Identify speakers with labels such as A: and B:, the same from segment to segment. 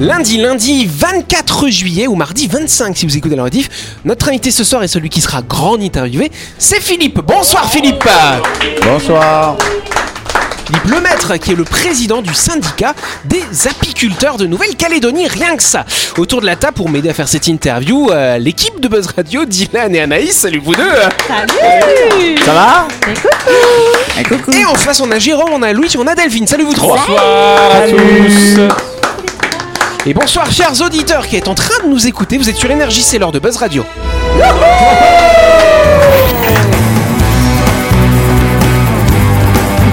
A: Lundi, lundi 24 juillet ou mardi 25 si vous écoutez la rediff. Notre invité ce soir est celui qui sera grand interviewé, c'est Philippe. Bonsoir Philippe.
B: Bonsoir.
A: Philippe Lemaître, qui est le président du syndicat des apiculteurs de Nouvelle-Calédonie, rien que ça. Autour de la table pour m'aider à faire cette interview, euh, l'équipe de Buzz Radio, Dylan et Anaïs, salut vous deux.
C: Salut
B: Ça va
C: Et coucou
A: Et en face, on a Jérôme, on a Louis, on a Delphine, salut vous trois.
B: Bonsoir à tous.
A: Et bonsoir chers auditeurs qui êtes en train de nous écouter, vous êtes sur Énergie, c'est l'heure de Buzz Radio.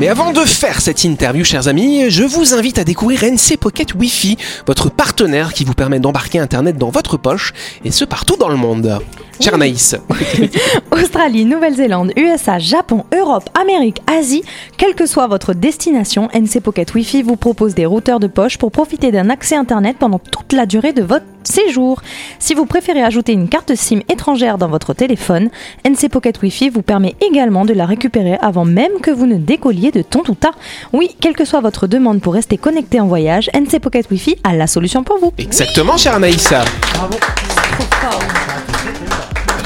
A: Mais avant de faire cette interview, chers amis, je vous invite à découvrir NC Pocket Wi-Fi, votre partenaire qui vous permet d'embarquer Internet dans votre poche, et ce partout dans le monde. Chère Anaïs,
D: Australie, Nouvelle-Zélande, USA, Japon, Europe, Amérique, Asie, quelle que soit votre destination, NC Pocket Wi-Fi vous propose des routeurs de poche pour profiter d'un accès Internet pendant toute la durée de votre séjour. Si vous préférez ajouter une carte SIM étrangère dans votre téléphone, NC Pocket Wi-Fi vous permet également de la récupérer avant même que vous ne décolliez de Tontouta. Oui, quelle que soit votre demande pour rester connecté en voyage, NC Pocket Wi-Fi a la solution pour vous.
A: exactement, chère Anaïs.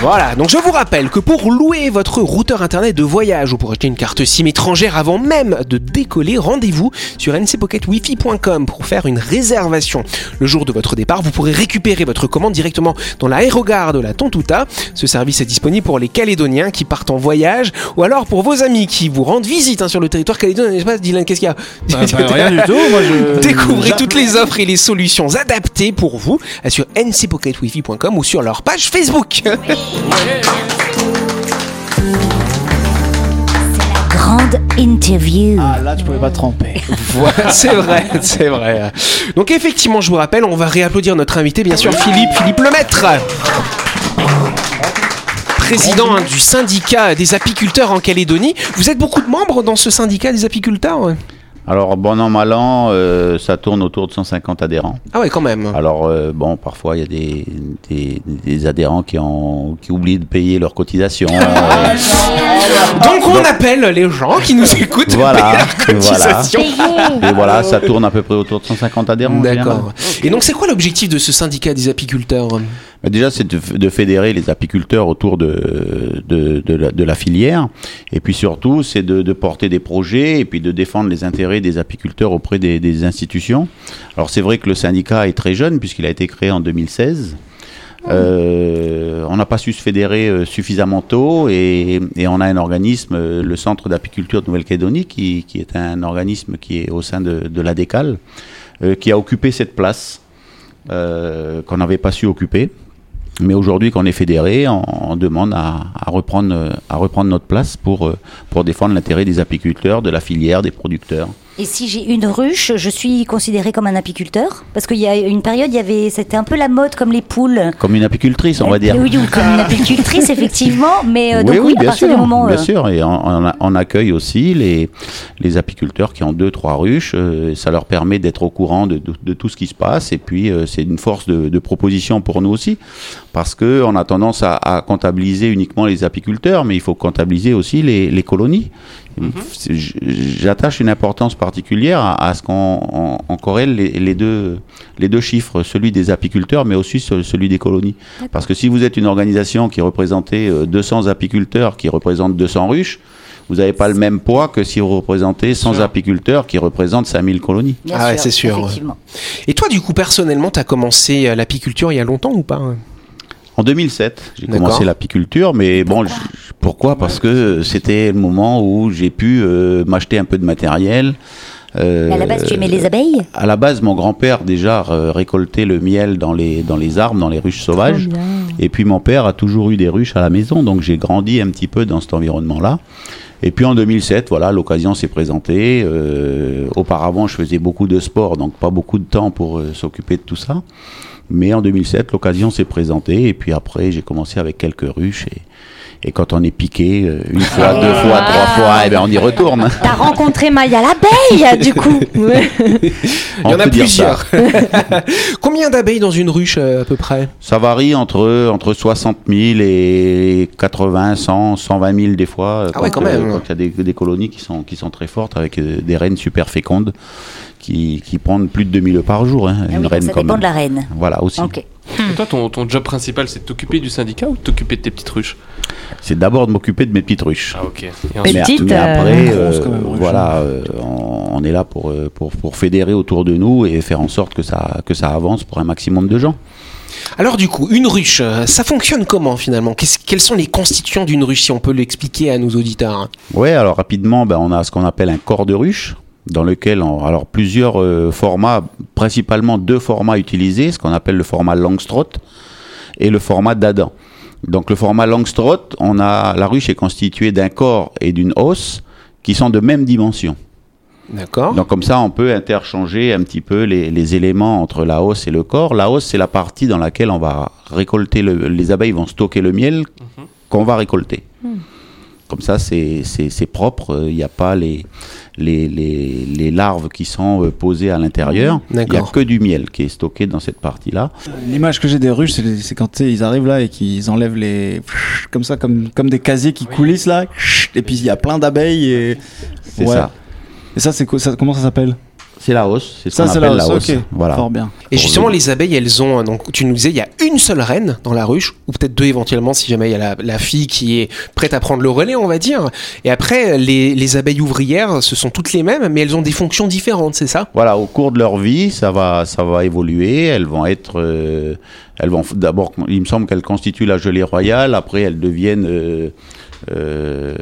A: Voilà, donc je vous rappelle que pour louer votre routeur internet de voyage ou pour acheter une carte SIM étrangère avant même de décoller, rendez-vous sur ncpocketwifi.com pour faire une réservation. Le jour de votre départ, vous pourrez récupérer votre commande directement dans l'aérogare de la Tontouta. Ce service est disponible pour les Calédoniens qui partent en voyage ou alors pour vos amis qui vous rendent visite hein, sur le territoire calédonien. n'est-ce pas, Dylan Qu'est-ce qu'il y a?
B: Bah, bah, rien du tout. Moi, je...
A: Découvrez toutes les offres et les solutions adaptées pour vous sur ncpocketwifi.com ou sur leur page Facebook.
E: Grande interview.
B: Ah, là, tu pouvais pas te tromper.
A: Voilà, c'est vrai, c'est vrai. Donc effectivement, je vous rappelle, on va réapplaudir notre invité, bien sûr, Philippe, Philippe Lemaître. Président hein, du syndicat des apiculteurs en Calédonie. Vous êtes beaucoup de membres dans ce syndicat des apiculteurs
B: Alors, bon an, mal an, euh, ça tourne autour de 150 adhérents.
A: Ah ouais, quand même.
B: Alors, euh, bon, parfois, il y a des, des, des adhérents qui, ont, qui oublient de payer leurs cotisations. Euh,
A: Donc on appelle les gens qui nous écoutent
B: Voilà,
A: payer leurs
B: voilà.
A: cotisations.
B: et voilà, ça tourne à peu près autour de 150 adhérents.
A: D'accord. Et donc c'est quoi l'objectif de ce syndicat des apiculteurs?
B: Déjà, c'est de, fédérer les apiculteurs autour de, de, de, la, de la filière. Et puis surtout, c'est de, de porter des projets et puis de défendre les intérêts des apiculteurs auprès des, des institutions. Alors c'est vrai que le syndicat est très jeune puisqu'il a été créé en 2016. Euh, on n'a pas su se fédérer euh, suffisamment tôt et, et on a un organisme, euh, le Centre d'apiculture de Nouvelle-Calédonie, qui, qui est un organisme qui est au sein de, de l'ADECAL, euh, qui a occupé cette place qu'on n'avait pas su occuper. Mais aujourd'hui qu'on est fédéré, on, demande à, reprendre, notre place euh, pour défendre l'intérêt des apiculteurs, de la filière, des producteurs.
E: Et si j'ai une ruche, je suis considéré comme un apiculteur? Parce qu'il y a une période, il y avait, c'était un peu la mode comme les poules.
B: Comme une apicultrice, on va dire.
E: Oui, oui, comme une apicultrice, effectivement. Mais euh,
B: oui,
E: donc,
B: oui,
E: oui, à
B: bien
E: partir
B: sûr,
E: du moment.
B: bien
E: euh,
B: sûr. Et on, accueille aussi les, les apiculteurs qui ont deux, trois ruches. euh, ça leur permet d'être au courant de, de- de tout ce qui se passe. Et puis, euh, c'est une force de, de proposition pour nous aussi. Parce que on a tendance à, à comptabiliser uniquement les apiculteurs, mais il faut comptabiliser aussi les, les colonies. J- J'attache une importance particulière à, à ce qu'on on- on corrèle les, les deux, les deux chiffres, celui des apiculteurs, mais aussi ce- celui des colonies. Parce que si vous êtes une organisation qui représentez euh, 200 apiculteurs, qui représentent 200 ruches, vous n'avez pas le même poids que si vous représentez 100 apiculteurs qui représentent 5000 colonies.
E: bien
A: Ah ouais, c'est sûr,
E: Effectivement.
A: Et toi, du coup, personnellement, t'as commencé euh, l'apiculture il y a longtemps ou pas
B: En 2007, j'ai commencé l'apiculture, mais bon, je- pourquoi? Parce que c'était le moment où j'ai pu euh, m'acheter un peu de matériel. Euh,
E: à la base, tu aimais les abeilles?
B: À la base, mon grand-père déjà euh, récoltait le miel dans les, dans les arbres, dans les ruches sauvages. Et puis mon père a toujours eu des ruches à la maison, donc j'ai grandi un petit peu dans cet environnement-là. Et puis en 2007, voilà, l'occasion s'est présentée. Euh, auparavant, je faisais beaucoup de sport, donc pas beaucoup de temps pour euh, s'occuper de tout ça. Mais en 2007, l'occasion s'est présentée. Et puis après, j'ai commencé avec quelques ruches. Et, et quand on est piqué, euh, une fois, deux fois, trois fois, eh ben on y retourne.
D: T'as rencontré Maya l'abeille, du coup.
A: Il y
B: On
A: en a plusieurs. Combien d'abeilles dans une ruche euh, à peu près?
B: Ça varie entre, entre 60 000 et 80, 100, 120 000 des fois.
A: Ah ouais, quand même.
B: Quand il y a des, des colonies qui sont, qui sont très fortes avec euh, des reines super fécondes qui, qui prennent plus de 2000 œufs par jour. hein,
E: Ah
B: une
E: oui,
B: reine
E: ça dépend
B: même.
E: de la reine.
B: Voilà aussi.
F: Et toi, ton, ton job principal, c'est de t'occuper du syndicat ou de t'occuper de tes petites ruches
B: C'est d'abord de m'occuper de mes petites ruches.
F: Ah, ok. Et
D: Mais-
F: ensuite,
B: Mais,
D: Petite,
B: mais
D: euh,
B: après, euh,
G: même,
B: voilà, euh, on, on est là pour, pour, pour fédérer autour de nous et faire en sorte que ça, que ça avance pour un maximum de gens.
A: Alors du coup, une ruche, ça fonctionne comment finalement? Qu'est-ce- Quels sont les constituants d'une ruche si on peut l'expliquer à nos auditeurs?
B: Ouais, alors rapidement, ben, on a ce qu'on appelle un corps de ruche, dans lequel, on, alors plusieurs euh, formats, principalement deux formats utilisés, ce qu'on appelle le format Langstroth et le format d'Adam. Donc le format Langstroth, on a la ruche est constituée d'un corps et d'une hausse qui sont de même dimension.
A: D'accord
B: Donc comme ça, on peut interchanger un petit peu les, les éléments entre la hausse et le corps. La hausse, c'est la partie dans laquelle on va récolter le, les abeilles vont stocker le miel qu'on va récolter. Comme ça, c'est c'est- c'est propre. Il n'y a pas les, les, les, les larves qui sont euh, posées à l'intérieur. Il n'y a que du miel qui est stocké dans cette partie-là.
G: L'image que j'ai des ruches, c'est quand ils arrivent là et qu'ils enlèvent les. comme ça, comme, comme des casiers qui coulissent là. Et puis il y a plein d'abeilles et.
B: C'est
G: Ouais.
B: ça.
G: Et ça, c'est ça, Comment ça s'appelle?
B: C'est la hausse. C'est ce
G: Ça,
B: qu'on
G: c'est
B: appelle
G: la
B: la
G: hausse. Ok.
B: Voilà.
G: Fort bien.
A: Et
B: Pour
A: justement,
B: le-
A: les abeilles, elles ont, donc tu nous disais, il y a une seule reine dans la ruche, ou peut-être deux éventuellement si jamais il y a la, la fille qui est prête à prendre le relais, on va dire. Et après, les, les abeilles ouvrières, ce sont toutes les mêmes, mais elles ont des fonctions différentes, c'est ça?
B: Voilà, au cours de leur vie, ça va, ça va évoluer. Elles vont être, euh, elles vont d'abord, il me semble qu'elles constituent la gelée royale. Après, elles deviennent euh, euh,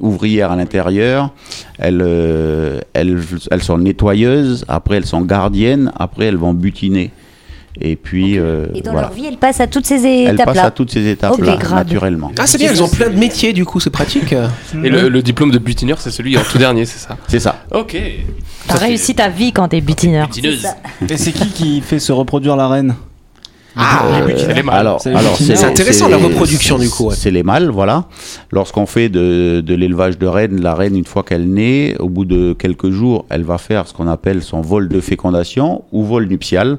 B: ouvrières à l'intérieur. Elles, euh, elles, elles sont nettoyeuses. Après, elles sont gardiennes. Après, elles vont butiner. Et puis, euh,
E: Et dans
B: voilà.
E: leur vie, elles passent à toutes ces
B: Elles passent à
E: étapes-là.
B: toutes ces étapes-là, naturellement.
A: Ah, c'est bien, elles ont plein de métiers, du coup, c'est pratique.
F: Et le, le diplôme de butineur, c'est celui en tout dernier, c'est ça
B: C'est ça.
F: Ok.
D: T'as réussi ta vie quand t'es butineur.
F: Butineuse.
G: Et c'est qui qui fait se reproduire la reine?
A: Ah,
F: c'est les mâles.
B: alors,
G: C'est
B: alors
A: intéressant, la reproduction, du coup, ouais.
B: C'est les mâles, voilà. Lorsqu'on fait de, de l'élevage de rennes, la reine, une fois qu'elle naît, au bout de quelques jours, elle va faire ce qu'on appelle son vol de fécondation ou vol nuptial.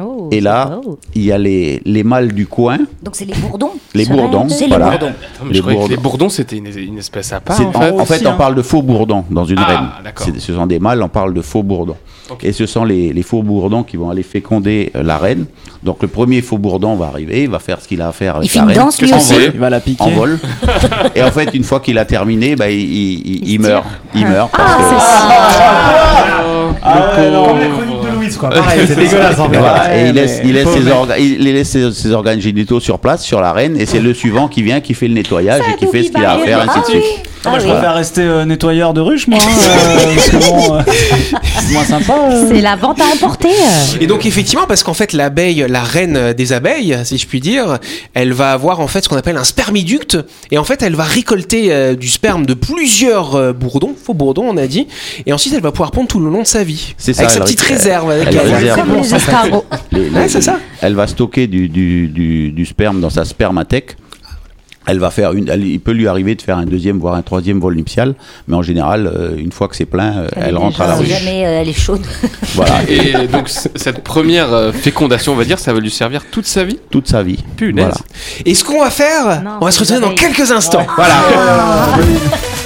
D: Oh,
B: Et
D: c'est
B: là,
D: beau.
B: il y a les, les mâles du coin.
E: Donc c'est les bourdons.
B: Les bourdons,
E: C'est les
B: voilà.
E: bourdons.
F: Attends, mais
B: Les bourdons.
F: les bourdons, c'était une, une espèce à part. En
B: en,
F: fait.
B: en fait,
G: aussi,
B: on
G: hein.
B: parle de faux bourdons dans une
F: Ah,
B: reine. Ce sont des mâles, on parle de faux bourdons. Et ce sont les, les faux bourdons qui vont aller féconder euh, la reine. Donc le premier faux bourdon va arriver, il va faire ce qu'il a à faire avec
E: Il fait
B: la
E: une
B: reine.
E: danse lui aussi.
G: Il va la piquer.
B: en vol. et en fait, une fois qu'il a terminé, bah, il, il- il- il meurt. Il meurt parce
D: Ah,
B: que-
D: c'est
G: Ah ouais, non,
H: Comme les chroniques de Louise, quoi. Pareil, c'est dégueulasse en fait.
B: Voilà, et
G: Ouais,
B: il laisse,
G: mais-
B: il laisse, ses, orga- il laisse ses- ses organes génitaux sur place, sur la reine, et c'est le suivant qui vient, qui fait le nettoyage et qui fait ce qu'il a à faire, ainsi de
E: Ah oui.
G: Ah, je préfère rester euh, nettoyeur de ruche, moi. hein, euh, parce que bon, euh, c'est moins sympa. euh.
D: C'est la vente à emporter.
A: Et donc effectivement, parce qu'en fait l'abeille, la reine des abeilles, si je puis dire, elle va avoir en fait ce qu'on appelle un spermiducte, et en fait elle va récolter euh, du sperme de plusieurs euh, bourdons, faux bourdons on a dit, et ensuite elle va pouvoir pondre tout le long de sa vie,
B: C'est ça,
A: avec sa petite
B: ré-
A: réserve. Avec
B: elle
A: elle.
B: réserve.
D: Comme les escargots.
A: Ouais, c'est ça.
B: Elle va stocker du, du, du, du sperme dans sa spermathèque. Elle va faire une, elle- il peut lui arriver de faire un deuxième, voire un troisième vol nuptial, mais en général, euh, une fois que c'est plein, euh, elle, rentre à la.
E: Si jamais euh, elle est chaude.
B: Voilà,
F: Et donc, cette première fécondation, on va dire, ça va lui servir toute sa vie?
B: Toute sa vie.
F: Punaise.
B: Voilà.
A: Et ce qu'on va faire,
D: Non,
A: on va se retrouver dans quelques instants. Voilà.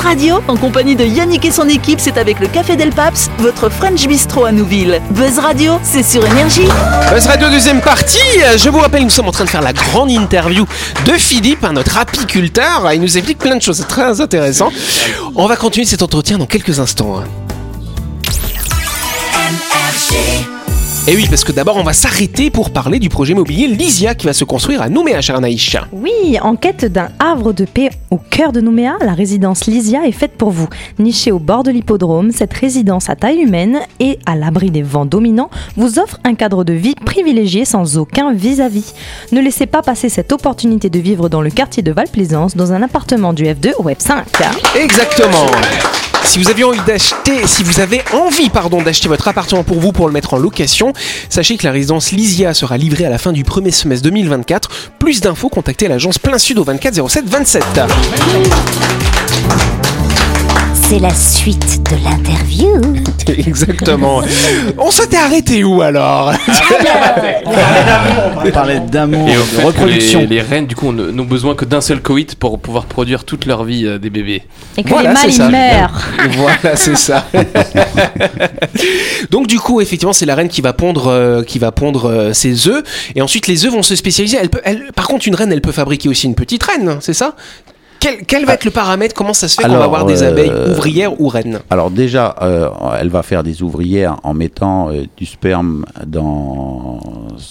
C: Radio, en compagnie de Yannick et son équipe, c'est avec le Café Del Paps, votre French Bistro à Nouville. Buzz Radio, c'est sur Énergie.
A: Buzz Radio deuxième partie. Je vous rappelle, nous sommes en train de faire la grande interview de Philippe, hein, notre apiculteur. Il nous explique plein de choses, très intéressant. On va continuer cet entretien dans quelques instants. Et oui, parce que d'abord, on va s'arrêter pour parler du projet immobilier Lysia qui va se construire à Nouméa, cher Anaïs.
D: Oui, en quête d'un havre de paix au cœur de Nouméa, la résidence Lysia est faite pour vous. Nichée au bord de l'hippodrome, cette résidence à taille humaine et à l'abri des vents dominants vous offre un cadre de vie privilégié sans aucun vis-à-vis. Ne laissez pas passer cette opportunité de vivre dans le quartier de Val-Plaisance dans un appartement du F2 au F5.
A: Exactement. Si vous aviez envie d'acheter, si vous avez envie, pardon, d'acheter votre appartement pour vous pour le mettre en location, sachez que la résidence Lysia sera livrée à la fin du premier semestre 2024. Plus d'infos, contactez l'agence Plein Sud au 24 07 27.
E: C'est la suite de l'interview.
A: Exactement. On s'était arrêté où alors?
G: On parlait d'amour,
F: Et
G: de reproduction.
F: les, les reines, du coup, on- n'ont besoin que d'un seul coït pour pouvoir produire toute leur vie euh, des bébés.
D: Et que
A: Voilà,
D: les mâles ils meurent.
A: Voilà, c'est ça. Donc du coup, effectivement, c'est la reine qui va pondre, euh, qui va pondre euh, ses œufs, et ensuite les œufs vont se spécialiser. Elle peut, elle- par contre, une reine, elle peut fabriquer aussi une petite reine, c'est ça? Quel, quel va être le paramètre? Comment ça se fait qu'on va avoir des
B: euh,
A: abeilles ouvrières ou reines?
B: Alors déjà, euh, elle va faire des ouvrières en mettant euh, du sperme dans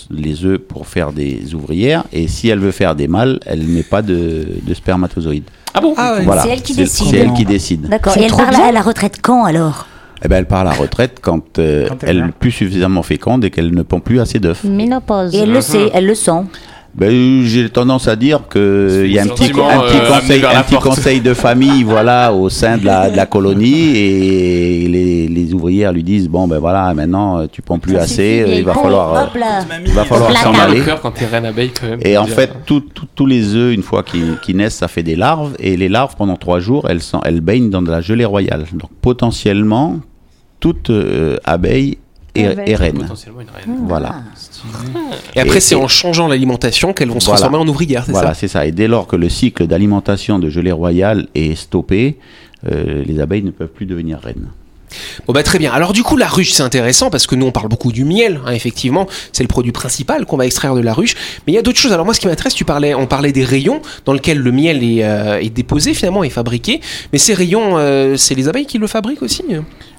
B: les œufs pour faire des ouvrières. Et si elle veut faire des mâles, elle met pas de, de spermatozoïdes.
F: Ah bon?
A: Ah ouais.
B: Voilà.
E: C'est elle qui décide.
B: C'est elle qui décide.
E: D'accord. Et elle
D: trop
E: part
D: bien.
E: à la retraite quand alors?
B: Eh ben, elle part à la retraite quand, euh,
H: Quand elle
B: elle n'est plus suffisamment féconde et qu'elle ne pond plus assez d'œufs.
D: Ménopause.
E: Et elle le sait, elle le sent.
B: Ben, j'ai tendance à dire que il y a un petit,
F: sentiment,
B: un petit
F: euh,
B: conseil, un petit de famille, voilà, au sein de la, de la colonie, et les, les ouvrières lui disent bon ben voilà, maintenant euh, tu ponds plus assez, euh, il va falloir, euh,
E: Hop là.
B: il va falloir s'en aller.
F: quand abeille quand même.
B: Et en
F: dire.
B: fait, tout- tout- tous les œufs, une fois qu'ils naissent, ça fait des larves. Et les larves, pendant trois jours, elles, sont, elles baignent dans de la gelée royale. Donc potentiellement, toute euh, abeille
D: être
B: reine.
F: potentiellement une reine.
B: Voilà.
A: Et après,
B: Et-
A: c'est
B: et-
A: en changeant l'alimentation qu'elles vont se
B: Voilà.
A: transformer en ouvrières, c'est
B: Voilà,
A: ça
B: c'est ça. Et dès lors que le cycle d'alimentation de gelée royale est stoppé, euh, les abeilles ne peuvent plus devenir reines.
A: Bon bah très bien. Alors du coup la ruche c'est intéressant parce que nous on parle beaucoup du miel, hein, effectivement, c'est le produit principal qu'on va extraire de la ruche. Mais il y a d'autres choses. Alors moi ce qui m'intéresse, tu parlais, on parlait des rayons dans lesquels le miel est, euh, est déposé finalement, est fabriqué. Mais ces rayons, euh, c'est les abeilles qui le fabriquent aussi.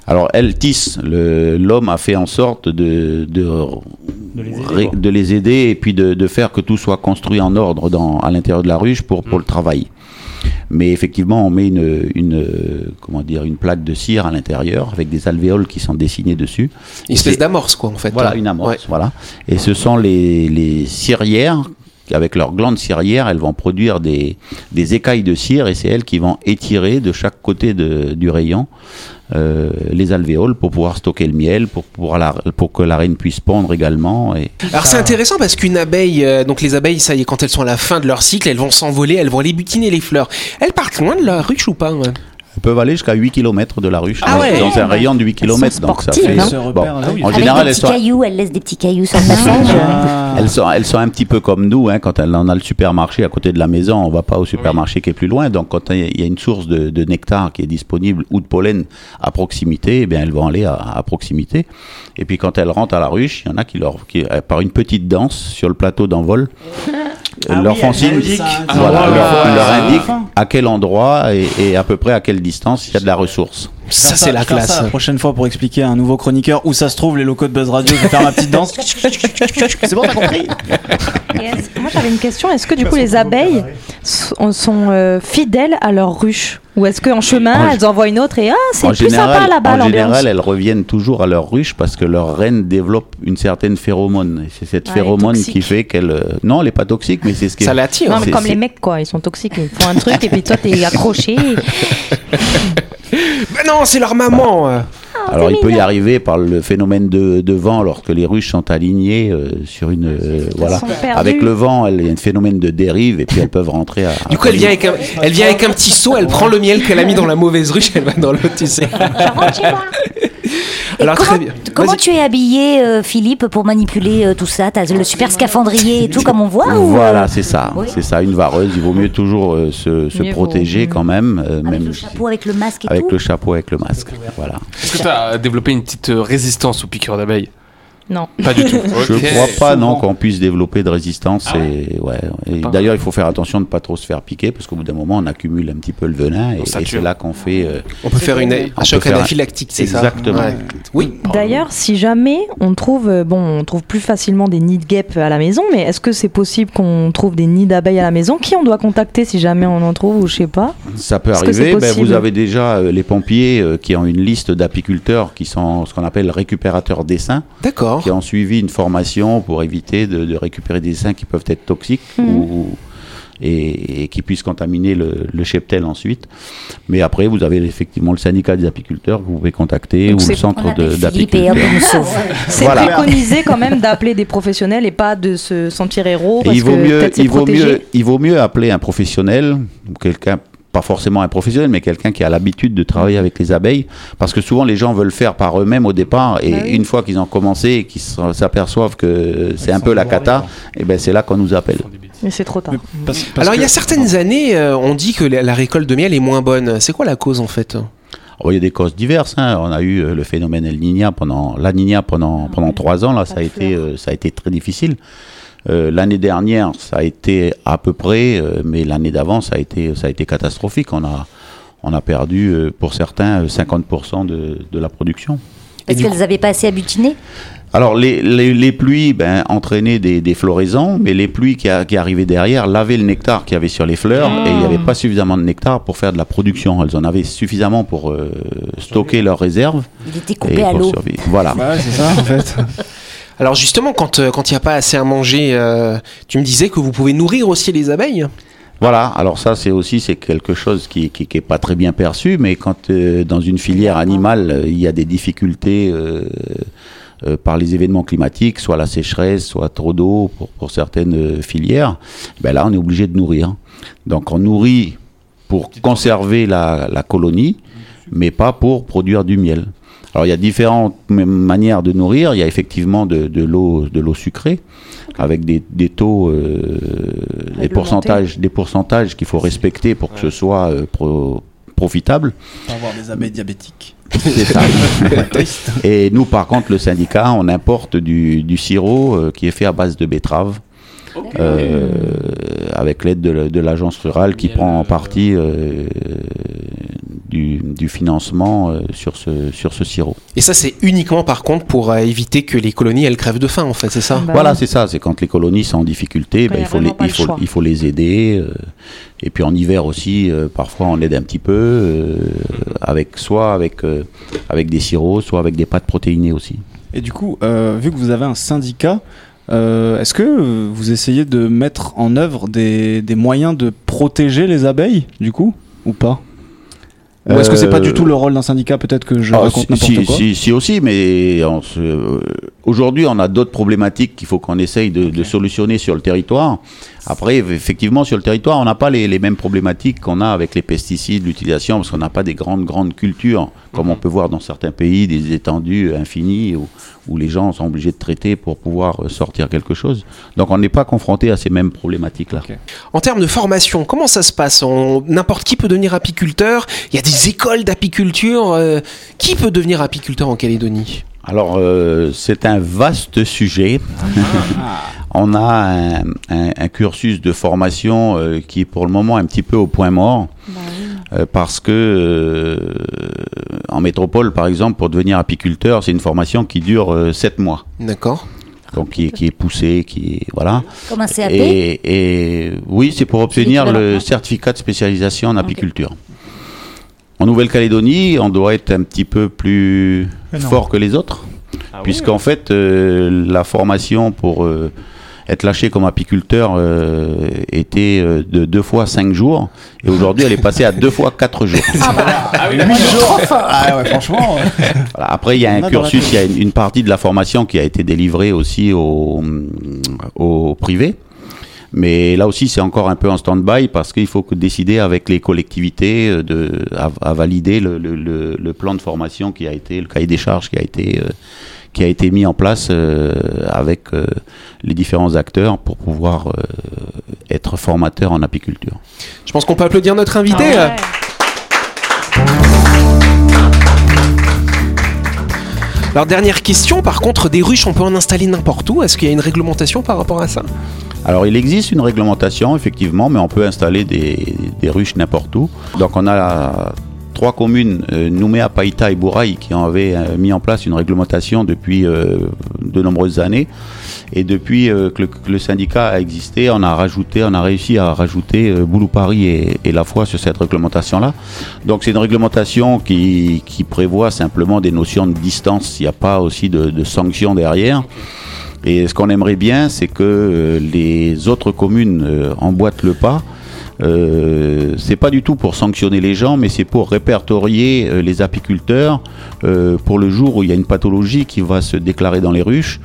B: Alors, elles tissent. Le- L'homme a fait en sorte de, de,
H: De les aider,
B: ré-
H: quoi.
B: de les aider et puis de, de faire que tout soit construit en ordre dans, à l'intérieur de la ruche pour, pour le travail. Mais effectivement, on met une, une, comment dire, une plaque de cire à l'intérieur avec des alvéoles qui sont dessinées dessus.
A: Une espèce d'amorce quoi en fait.
B: Voilà,
A: hein.
B: une amorce.
A: Ouais.
B: Voilà. Et ce sont les, les cirières, avec leurs glandes cirières, elles vont produire des, écailles de cire et c'est elles qui vont étirer de chaque côté du rayon euh, les alvéoles pour pouvoir stocker le miel, pour, que la reine puisse pondre également.
A: Alors c'est intéressant parce qu'une abeille, euh, donc les abeilles, ça y est, quand elles sont à la fin de leur cycle, elles vont s'envoler, elles vont aller butiner les fleurs. Elles partent loin de la ruche ou pas
B: Elles peuvent aller jusqu'à 8 km de la ruche,
A: Ah
B: dans,
A: ouais.
B: dans un rayon de 8 km.
D: sont
B: Donc ça fait.
D: hein.
B: En général, elles sont,
E: cailloux, elle laisse des petits cailloux sur le passage.
G: Ah.
B: Elles sont, elles sont un petit peu comme nous, hein, quand on a le supermarché à côté de la maison, on va pas au supermarché qui est plus loin. Donc quand il y a une source de, de nectar qui est disponible ou de pollen à proximité, eh bien elles vont aller à, à proximité. Et puis quand elles rentrent à la ruche, il y en a qui leur, qui, euh, par une petite danse sur le plateau d'envol,
H: Ah
B: leur
H: oui,
B: voilà,
H: ouais,
B: leur, indique à quel endroit et, et à peu près à quelle distance il y a de la ressource.
A: Ça c'est la classe.
G: ça la prochaine fois pour expliquer à un nouveau chroniqueur où ça se trouve les locaux de Buzz Radio. Je vais faire ma petite danse. C'est bon, t'as compris
D: Moi j'avais une question, est-ce que du coup les abeilles sont, sont, euh, fidèles à leur ruche Ou est-ce qu'en chemin
B: En-
D: elles envoient une autre et ah c'est plus
B: général,
D: sympa là-bas
B: en général, elles reviennent toujours à leur ruche parce que leur reine développe une certaine phéromone. Et c'est cette
D: Ah,
B: phéromone qui fait qu'elle. euh, Non, elle n'est pas toxique, mais c'est ce qui.
A: Ça l'attire.
D: Non mais comme les mecs quoi, ils sont toxiques, ils font un truc et puis toi t'es accroché.
A: Mais non, c'est leur maman. euh.
B: Alors, il peut y arriver par le phénomène de, de vent lorsque les ruches sont alignées euh, sur une. euh, voilà. Avec le vent, elle- il y a un phénomène de dérive et puis elles peuvent rentrer à.
A: Du coup, elle vient, avec un, elle vient avec un petit seau, elle prend le miel qu'elle a mis dans la mauvaise ruche, elle va dans l'autre, tu sais. Alors,
E: comment,
A: très bien.
E: comment tu es habillé, euh, Philippe, pour manipuler euh, tout ça? T'as le super scaphandrier et tout, comme on voit ou,
B: Voilà,
E: euh,
B: c'est ça.
E: oui.
B: C'est ça, une vareuse. Il vaut mieux toujours euh, se, se
D: Mieux vaut.
B: protéger quand même. euh,
E: Avec
B: même
E: le
B: si-
E: chapeau, avec le masque et
B: avec
E: tout?
B: le chapeau, avec le masque. Voilà.
F: Est-ce que tu as développé une petite résistance aux piqûres d'abeilles?
D: Non.
F: Pas du tout.
B: Je
F: Ok.
B: crois pas non qu'on puisse développer de résistance.
F: Ah
B: et, ouais. Et
F: Pas-
B: D'ailleurs, il faut faire attention de ne pas trop se faire piquer parce qu'au bout d'un moment, on accumule un petit peu le venin et, c'est là qu'on fait. euh,
A: On peut faire une, un choc anaphylactique, c'est ça
B: Exactement.
A: Ouais. Oui.
D: D'ailleurs, si jamais on trouve, euh, bon, on trouve plus facilement des nids de guêpes à la maison, mais est-ce que c'est possible qu'on trouve des nids d'abeilles à la maison? Qui on doit contacter si jamais on en trouve ou je sais pas?
B: Ça peut arriver. Ben, vous avez déjà euh, les pompiers euh, qui ont une liste d'apiculteurs qui sont ce qu'on appelle récupérateurs d'essaims,
A: D'accord.
B: Qui ont suivi une formation pour éviter de, de récupérer des essaims qui peuvent être toxiques
D: Mhm.
B: ou, et, et qui puissent contaminer le, le cheptel ensuite. Mais après, vous avez effectivement le syndicat des apiculteurs que vous pouvez contacter
D: Donc
B: ou le centre
E: sauve.
D: C'est
B: Voilà.
D: préconisé quand même d'appeler des professionnels et pas de se sentir héros
B: Et
D: parce
B: il vaut
D: que
B: mieux,
D: peut-être c'est
B: il vaut
D: protégé.
B: mieux, il vaut mieux appeler un professionnel ou quelqu'un, pas forcément un professionnel, mais quelqu'un qui a l'habitude de travailler avec les abeilles, parce que souvent les gens veulent faire par eux-mêmes au départ, et
D: Bah oui.
B: une fois qu'ils ont commencé et qu'ils s'aperçoivent que c'est un peu la cata, et ben c'est là qu'on nous appelle.
D: Mais c'est trop tard.
G: Mais parce- parce
A: Alors, il y a certaines années, euh, on dit que la, la récolte de miel est moins bonne. C'est quoi la cause en fait?
B: Oh, il y a des causes diverses. hein. On a eu euh, le phénomène El Niña pendant la Niña pendant pendant trois ans. Là, ça a été euh, ça a été très difficile. Euh, l'année dernière, ça a été à peu près, euh, mais l'année d'avant, ça a été ça a été catastrophique. On a on a perdu euh, pour certains euh, 50% de, de la production.
A: Du
E: qu'elles n'avaient pas assez à butiner
B: Alors les, les, les pluies ben, entraînaient des, des floraisons, mais les pluies qui, a- qui arrivaient derrière lavaient le nectar qu'il y avait sur les fleurs et il n'y avait pas suffisamment de nectar pour faire de la production. Elles en avaient suffisamment pour euh, stocker leurs réserves.
E: Il était
B: Et
E: coupé à
B: pour
E: l'eau.
B: survivre. Voilà.
G: Ouais, c'est ça en fait.
A: Alors justement, quand euh, il n'y a pas assez à manger, euh, tu me disais que vous pouvez nourrir aussi les abeilles.
B: Voilà, alors ça c'est aussi quelque chose qui, qui, pas très bien perçu, mais quand euh, dans une filière animale il y a des difficultés par les événements climatiques, soit la sécheresse, soit trop d'eau pour, certaines filières, ben là on est obligé de nourrir. Donc on nourrit pour conserver la colonie, mais pas pour produire du miel. Alors il y a différentes manières de nourrir. Il y a effectivement de, de l'eau de l'eau sucrée avec des, des taux, euh, des pourcentages, des pourcentages qu'il faut respecter pour que ce soit euh, pro- profitable.
G: Pour avoir des abeilles diabétiques.
B: C'est ça. Et nous, par contre, le syndicat, on importe du, du sirop euh, qui est fait à base de betterave. euh, avec l'aide de, la- de l'agence rurale qui prend en partie euh, du, du financement euh, sur, ce, sur ce sirop.
A: Et ça, c'est uniquement par contre pour euh, éviter que les colonies elles crèvent de faim en fait, c'est ça?
D: Bah
B: voilà, c'est ça, c'est quand les colonies sont en difficulté,
D: Quand
B: ben,
D: il
B: faut les, il, faut, il faut les aider. euh, et puis en hiver aussi, euh, parfois on aide un petit peu, euh, avec, soit avec, euh, avec des sirops, soit avec des pâtes protéinées aussi.
G: Et du coup, euh, vu que vous avez un syndicat, euh, est-ce que vous essayez de mettre en œuvre des, des moyens de protéger les abeilles, du coup, ou pas? Ou est-ce que c'est pas
B: Euh,
G: du tout le rôle d'un syndicat Peut-être que je
B: Ah,
G: raconte
B: si,
G: n'importe
B: si,
G: quoi?
B: si, si aussi, mais on se- euh, aujourd'hui on a d'autres problématiques qu'il faut qu'on essaye de, de solutionner sur le territoire. Après, effectivement, sur le territoire, on n'a pas les, les mêmes problématiques qu'on a avec les pesticides, l'utilisation, parce qu'on n'a pas des grandes, grandes cultures, comme on peut voir dans certains pays, des étendues infinies, où, où les gens sont obligés de traiter pour pouvoir euh, sortir quelque chose. Donc on n'est pas confronté à ces mêmes problématiques-là.
A: En termes de formation, comment ça se passe? N'importe qui peut devenir apiculteur? Il y a des écoles d'apiculture. euh, qui peut devenir apiculteur en Calédonie?
B: Alors, euh, c'est un vaste sujet. On a un, un- un cursus de formation euh, qui est pour le moment un petit peu au point mort. Euh, parce que euh, en métropole, par exemple, pour devenir apiculteur, c'est une formation qui dure 7 mois.
A: D'accord.
B: Donc qui est, qui est poussée, qui est voilà.
E: Comme un CAP
B: Et, et oui, c'est pour obtenir le certificat de spécialisation en apiculture. En Nouvelle-Calédonie, on doit être un petit peu plus
H: non.
B: fort que les autres, puisqu'en fait, euh, la formation pour euh, être lâché comme apiculteur euh, était euh, de deux fois cinq jours, et aujourd'hui, elle est passée à deux fois quatre jours.
G: Ah ouais, franchement.
B: Voilà. Après, il y a
G: On
B: un
G: a
B: cursus, il y a une, une partie de la formation qui a été délivrée aussi au, au privé. Mais là aussi, c'est encore un peu en stand-by parce qu'il faut que décider avec les collectivités euh, de, à, à valider le, le- le- le plan de formation qui a été, le cahier des charges qui a été, euh, qui a été mis en place euh, avec euh, les différents acteurs pour pouvoir euh, être formateur en apiculture.
A: Je pense qu'on peut applaudir notre invité. euh. Alors dernière question, par contre, des ruches, on peut en installer n'importe où. Est-ce qu'il y a une réglementation par rapport à ça?
B: Alors il existe une réglementation effectivement, mais on peut installer des, ruches n'importe où. Donc on a trois communes, euh, Nouméa, Païta et Bouraï, qui avaient euh, mis en place une réglementation depuis euh, de nombreuses années. Et depuis que, le, syndicat a existé, on a rajouté, on a réussi à rajouter Boulou Paris et, La Foi sur cette réglementation-là. Donc c'est une réglementation qui, prévoit simplement des notions de distance. Il n'y a pas aussi de, sanctions derrière. Et ce qu'on aimerait bien, c'est que les autres communes emboîtent le pas. Euh, c'est pas du tout pour sanctionner les gens, mais c'est pour répertorier euh, les apiculteurs euh, pour le jour où il y a une pathologie qui va se déclarer dans les ruches.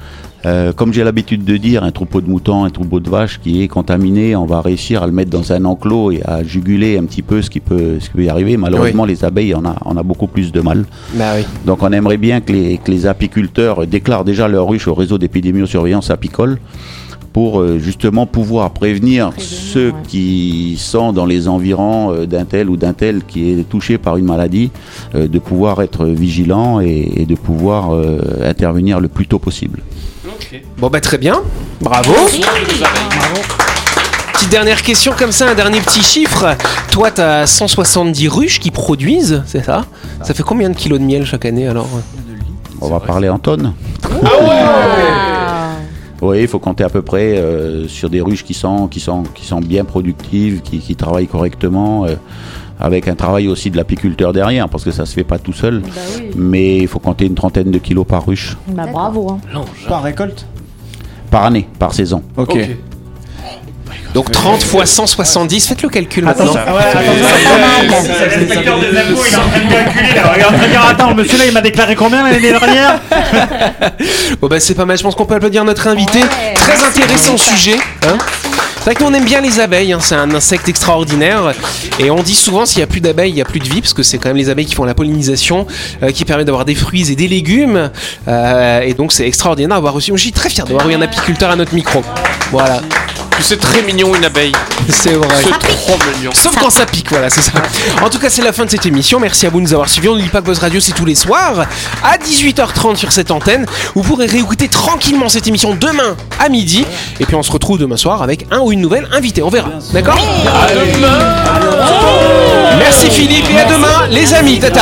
B: Euh, comme j'ai l'habitude de dire, un troupeau de moutons, un troupeau de vaches qui est contaminé, on va réussir à le mettre dans un enclos et à juguler un petit peu ce qui peut, ce qui peut y arriver. Malheureusement, les abeilles, on a, on a beaucoup plus de mal.
A: Bah oui.
B: Donc on aimerait bien que les, que les apiculteurs déclarent déjà leur ruche au réseau d'épidémiosurveillance apicole pour euh, justement pouvoir prévenir, ceux qui sont dans les environs euh, d'un tel ou d'un tel qui est touché par une maladie, euh, de pouvoir être vigilant et, et de pouvoir euh, intervenir le plus tôt possible.
A: Bon bah très bien, bravo. Petite dernière question comme ça, un dernier petit chiffre. Toi, t'as 170 ruches qui produisent, c'est ça? Ça fait combien de kilos de miel chaque année alors?
B: On va parler en tonnes. Oui, il faut compter à peu près euh, sur des ruches qui sont, qui sont, qui sont bien productives, qui, qui travaillent correctement, euh, avec un travail aussi de l'apiculteur derrière, parce que ça se fait pas tout seul. Mais il faut compter une trentaine de kilos par ruche,
D: Bah bravo. hein.
G: Par récolte?
B: Par année, par saison.
G: Ok.
A: Donc 30 fois 170, faites le calcul maintenant.
H: Attention, ouais, attention. C'est l'inspecteur des impôts, il est en train de calculer là. Regarde, regarde, attends, le monsieur là, il m'a déclaré combien l'année dernière
A: Bon bah c'est pas mal, je pense qu'on peut applaudir notre invité. Très intéressant sujet. hein. c'est vrai que nous on aime bien les abeilles, hein, c'est un insecte extraordinaire. Et on dit souvent s'il n'y a plus d'abeilles, il n'y a plus de vie, parce que c'est quand même les abeilles qui font la pollinisation, euh, qui permet d'avoir des fruits et des légumes. Euh, et donc c'est extraordinaire d'avoir reçu. Je suis très fier d'avoir eu un apiculteur à notre micro. Voilà,
F: c'est très mignon une abeille.
A: c'est vrai.
F: C'est trop mignon.
A: Sauf quand ça pique, voilà, c'est ça. En tout cas, c'est la fin de cette émission. Merci à vous de nous avoir suivis. On n'oublie pas que Buzz Radio, c'est tous les soirs à 18h30 sur cette antenne. Vous pourrez réécouter tranquillement cette émission demain à midi. Et puis on se retrouve demain soir avec un ou une nouvelle invitée. On verra. D'accord? Merci Philippe et à demain, les amis. Tata.